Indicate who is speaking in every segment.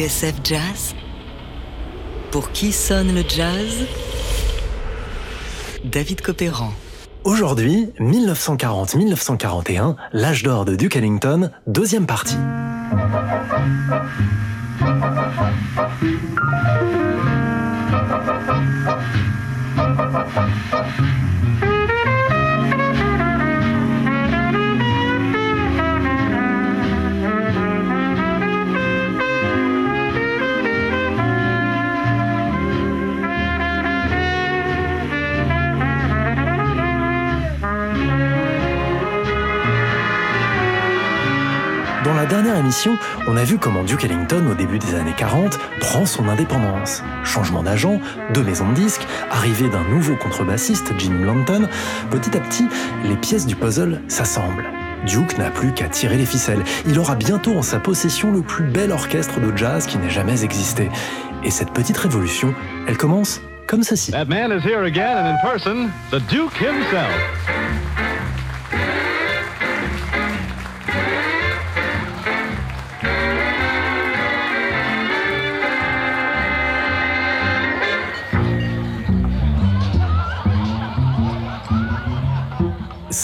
Speaker 1: TSF Jazz Pour qui sonne le jazz? David Copéran.
Speaker 2: Aujourd'hui, 1940-1941, l'âge d'or de Duke Ellington, deuxième partie. Dernière émission, on a vu comment Duke Ellington, au début des années 40, prend son indépendance. Changement d'agent, de maison de disques, arrivée d'un nouveau contrebassiste, Gene Blanton, petit à petit, les pièces du puzzle s'assemblent. Duke n'a plus qu'à tirer les ficelles. Il aura bientôt en sa possession le plus bel orchestre de jazz qui n'ait jamais existé. Et cette petite révolution, elle commence comme ceci.
Speaker 3: That man is here again and in person, the Duke himself.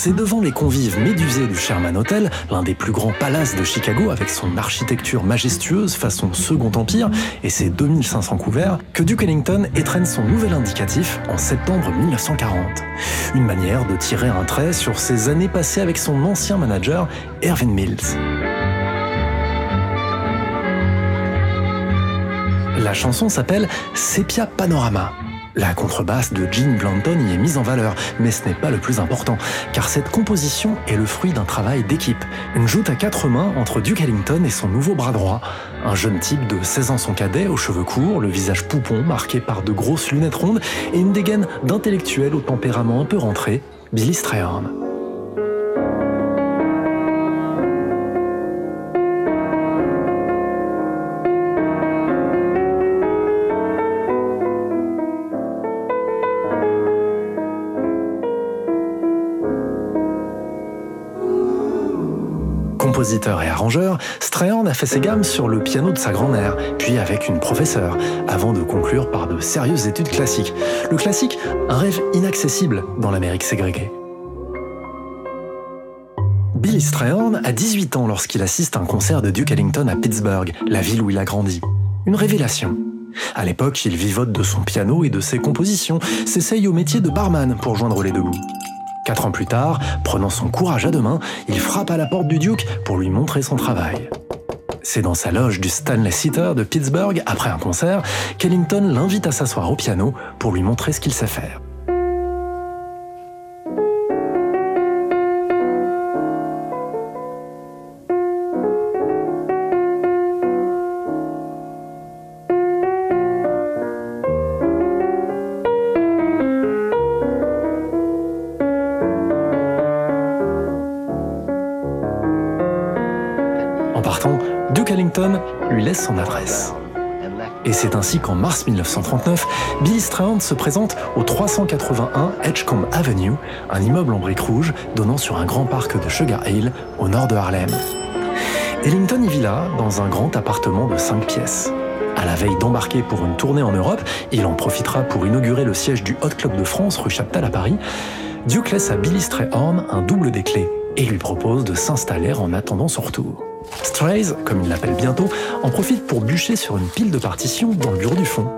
Speaker 2: C'est devant les convives médusés du Sherman Hotel, l'un des plus grands palaces de Chicago avec son architecture majestueuse façon Second Empire et ses 2500 couverts, que Duke Ellington étrenne son nouvel indicatif en septembre 1940. Une manière de tirer un trait sur ses années passées avec son ancien manager, Erwin Mills. La chanson s'appelle Sepia Panorama. La contrebasse de Gene Blanton y est mise en valeur, mais ce n'est pas le plus important, car cette composition est le fruit d'un travail d'équipe. Une joute à quatre mains entre Duke Ellington et son nouveau bras droit. Un jeune type de 16 ans son cadet, aux cheveux courts, le visage poupon marqué par de grosses lunettes rondes et une dégaine d'intellectuel au tempérament un peu rentré, Billy Strayhorn. Compositeur et arrangeur, Strayhorn a fait ses gammes sur le piano de sa grand-mère, puis avec une professeure, avant de conclure par de sérieuses études classiques. Le classique, un rêve inaccessible dans l'Amérique ségrégée. Billy Strayhorn a 18 ans lorsqu'il assiste à un concert de Duke Ellington à Pittsburgh, la ville où il a grandi. Une révélation. À l'époque, il vivote de son piano et de ses compositions, s'essaye au métier de barman pour joindre les deux bouts. Quatre ans plus tard, prenant son courage à deux mains, il frappe à la porte du Duke pour lui montrer son travail. C'est dans sa loge du Stanley Theater de Pittsburgh, après un concert, qu'Ellington l'invite à s'asseoir au piano pour lui montrer ce qu'il sait faire. Son adresse. Et c'est ainsi qu'en mars 1939, Billy Strayhorn se présente au 381 Edgecombe Avenue, un immeuble en briques rouges donnant sur un grand parc de Sugar Hill, au nord de Harlem. Ellington y vit là, dans un grand appartement de 5 pièces. À la veille d'embarquer pour une tournée en Europe, il en profitera pour inaugurer le siège du Hot Club de France rue Chaptal à Paris. Duke laisse à Billy Strayhorn un double des clés et lui propose de s'installer en attendant son retour. Strays, comme il l'appelle bientôt, en profite pour bûcher sur une pile de partitions dans le bureau du fond.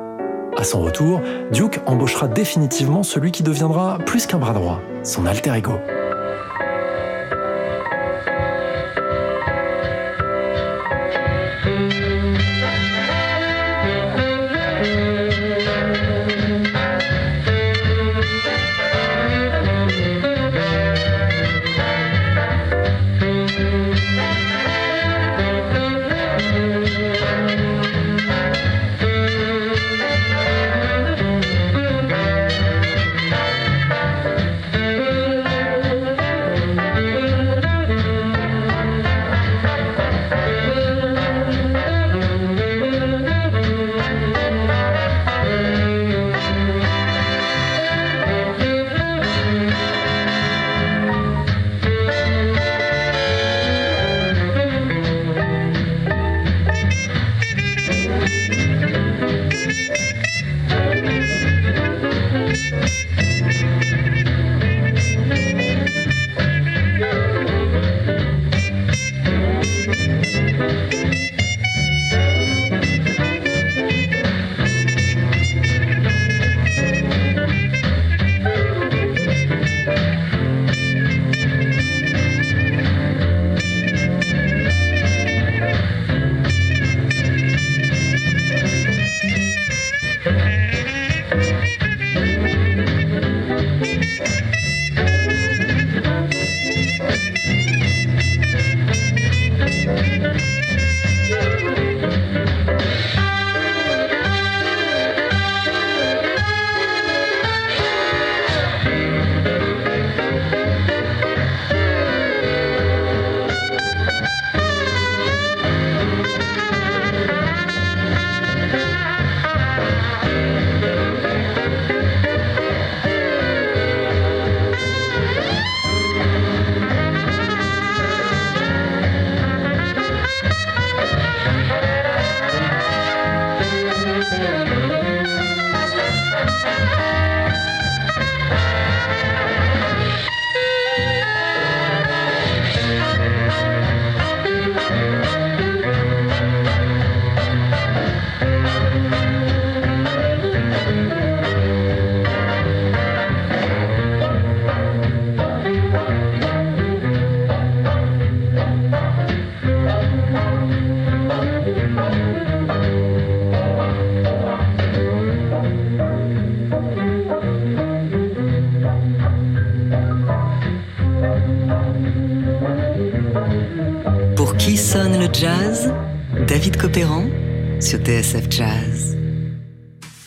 Speaker 2: À son retour, Duke embauchera définitivement celui qui deviendra plus qu'un bras droit, son alter ego.
Speaker 1: Qui sonne le jazz? David Copéran sur TSF Jazz.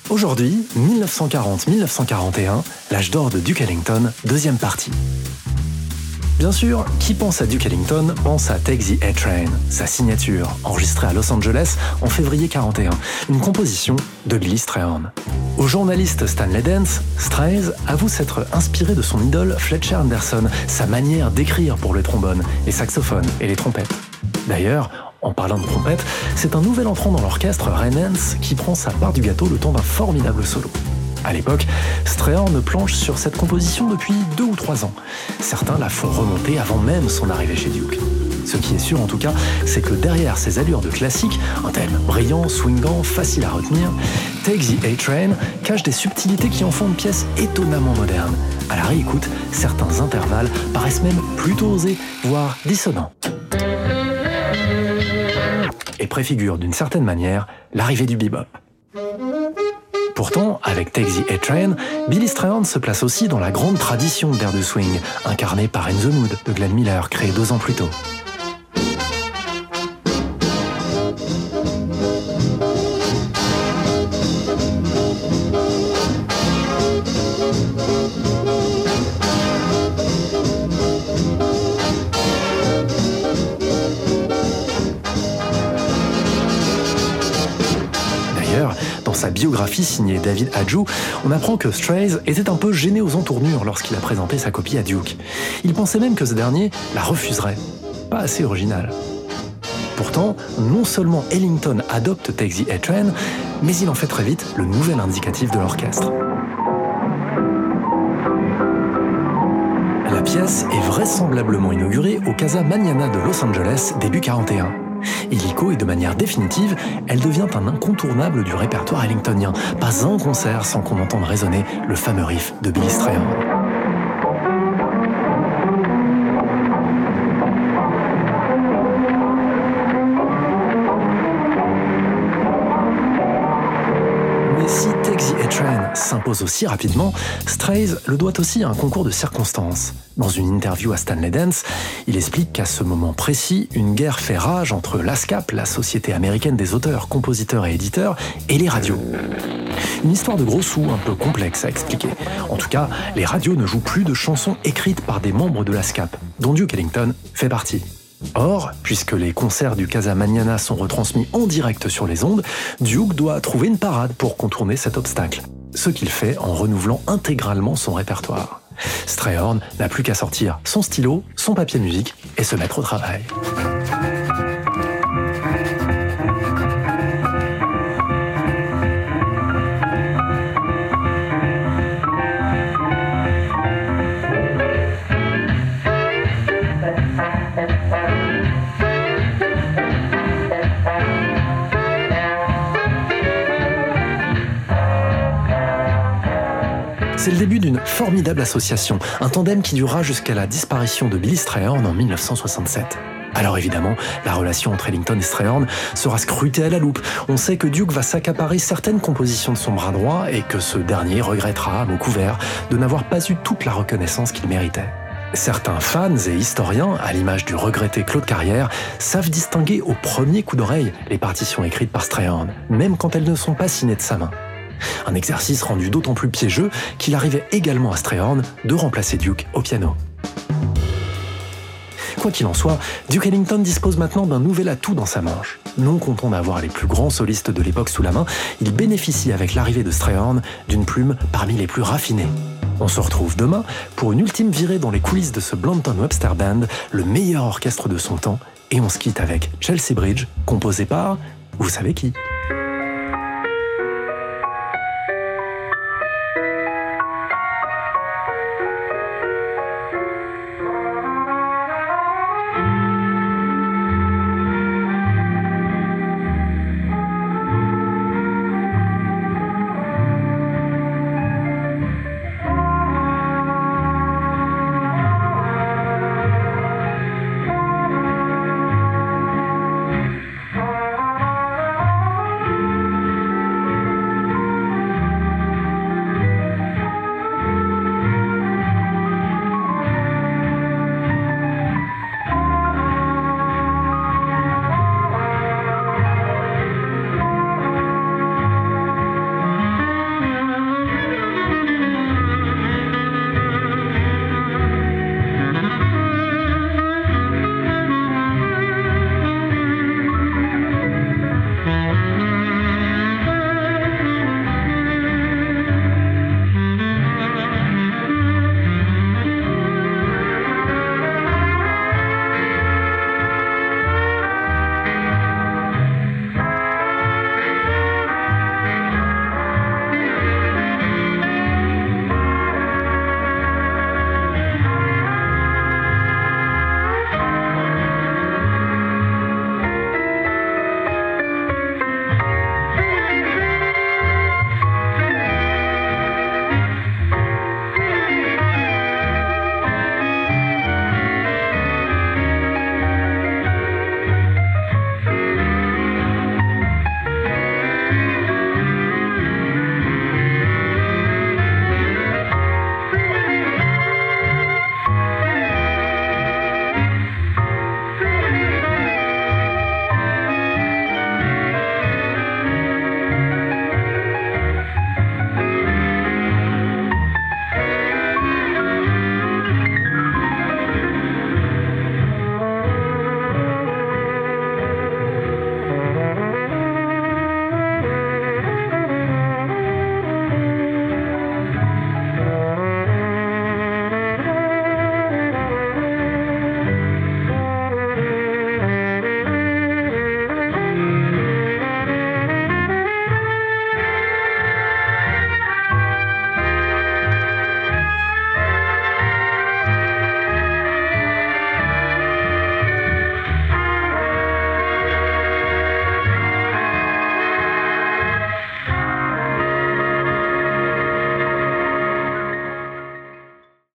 Speaker 2: Aujourd'hui, 1940-1941, l'âge d'or de Duke Ellington, deuxième partie. Bien sûr, qui pense à Duke Ellington pense à Take the A-Train, sa signature, enregistrée à Los Angeles en février 41, une composition de Billy Strayhorn. Au journaliste Stanley Dance, Strays avoue s'être inspiré de son idole Fletcher Anderson, sa manière d'écrire pour le trombone, les saxophones et les trompettes. D'ailleurs, en parlant de trompette, c'est un nouvel entrant dans l'orchestre, Renens, qui prend sa part du gâteau le temps d'un formidable solo. À l'époque, Strayhorn planche sur cette composition depuis deux ou trois ans. Certains la font remonter avant même son arrivée chez Duke. Ce qui est sûr en tout cas, c'est que derrière ces allures de classique, un thème brillant, swingant, facile à retenir, Take the A-Train cache des subtilités qui en font une pièce étonnamment moderne. À la réécoute, certains intervalles paraissent même plutôt osés, voire dissonants. Et préfigurent d'une certaine manière l'arrivée du bebop. Pourtant, avec Take the A-Train, Billy Strayhorn se place aussi dans la grande tradition d'air de swing, incarnée par In the Mood de Glenn Miller, créé deux ans plus tôt. Biographie signée David Adjou, on apprend que Strays était un peu gêné aux entournures lorsqu'il a présenté sa copie à Duke. Il pensait même que ce dernier la refuserait. Pas assez original. Pourtant, non seulement Ellington adopte Take the A-Train, mais il en fait très vite le nouvel indicatif de l'orchestre. La pièce est vraisemblablement inaugurée au Casa Mañana de Los Angeles début 41. Illico et de manière définitive, elle devient un incontournable du répertoire ellingtonien. Pas un concert sans qu'on entende résonner le fameux riff de Billy Strayhorn. S'impose aussi rapidement, Strays le doit aussi à un concours de circonstances. Dans une interview à Stanley Dance, il explique qu'à ce moment précis, une guerre fait rage entre l'ASCAP, la Société américaine des auteurs, compositeurs et éditeurs, et les radios. Une histoire de gros sous un peu complexe à expliquer. En tout cas, les radios ne jouent plus de chansons écrites par des membres de l'ASCAP, dont Duke Ellington fait partie. Or, puisque les concerts du Casa Mañana sont retransmis en direct sur les ondes, Duke doit trouver une parade pour contourner cet obstacle ce qu'il fait en renouvelant intégralement son répertoire. Strayhorn n'a plus qu'à sortir son stylo, son papier musique et se mettre au travail. C'est le début d'une formidable association, un tandem qui durera jusqu'à la disparition de Billy Strayhorn en 1967. Alors évidemment, la relation entre Ellington et Strayhorn sera scrutée à la loupe. On sait que Duke va s'accaparer certaines compositions de son bras droit et que ce dernier regrettera, à mot couvert, de n'avoir pas eu toute la reconnaissance qu'il méritait. Certains fans et historiens, à l'image du regretté Claude Carrière, savent distinguer au premier coup d'oreille les partitions écrites par Strayhorn, même quand elles ne sont pas signées de sa main. Un exercice rendu d'autant plus piégeux qu'il arrivait également à Strayhorn de remplacer Duke au piano. Quoi qu'il en soit, Duke Ellington dispose maintenant d'un nouvel atout dans sa manche. Non content d'avoir les plus grands solistes de l'époque sous la main, il bénéficie avec l'arrivée de Strayhorn d'une plume parmi les plus raffinées. On se retrouve demain pour une ultime virée dans les coulisses de ce Blanton Webster Band, le meilleur orchestre de son temps, et on se quitte avec Chelsea Bridge, composé par, vous savez qui?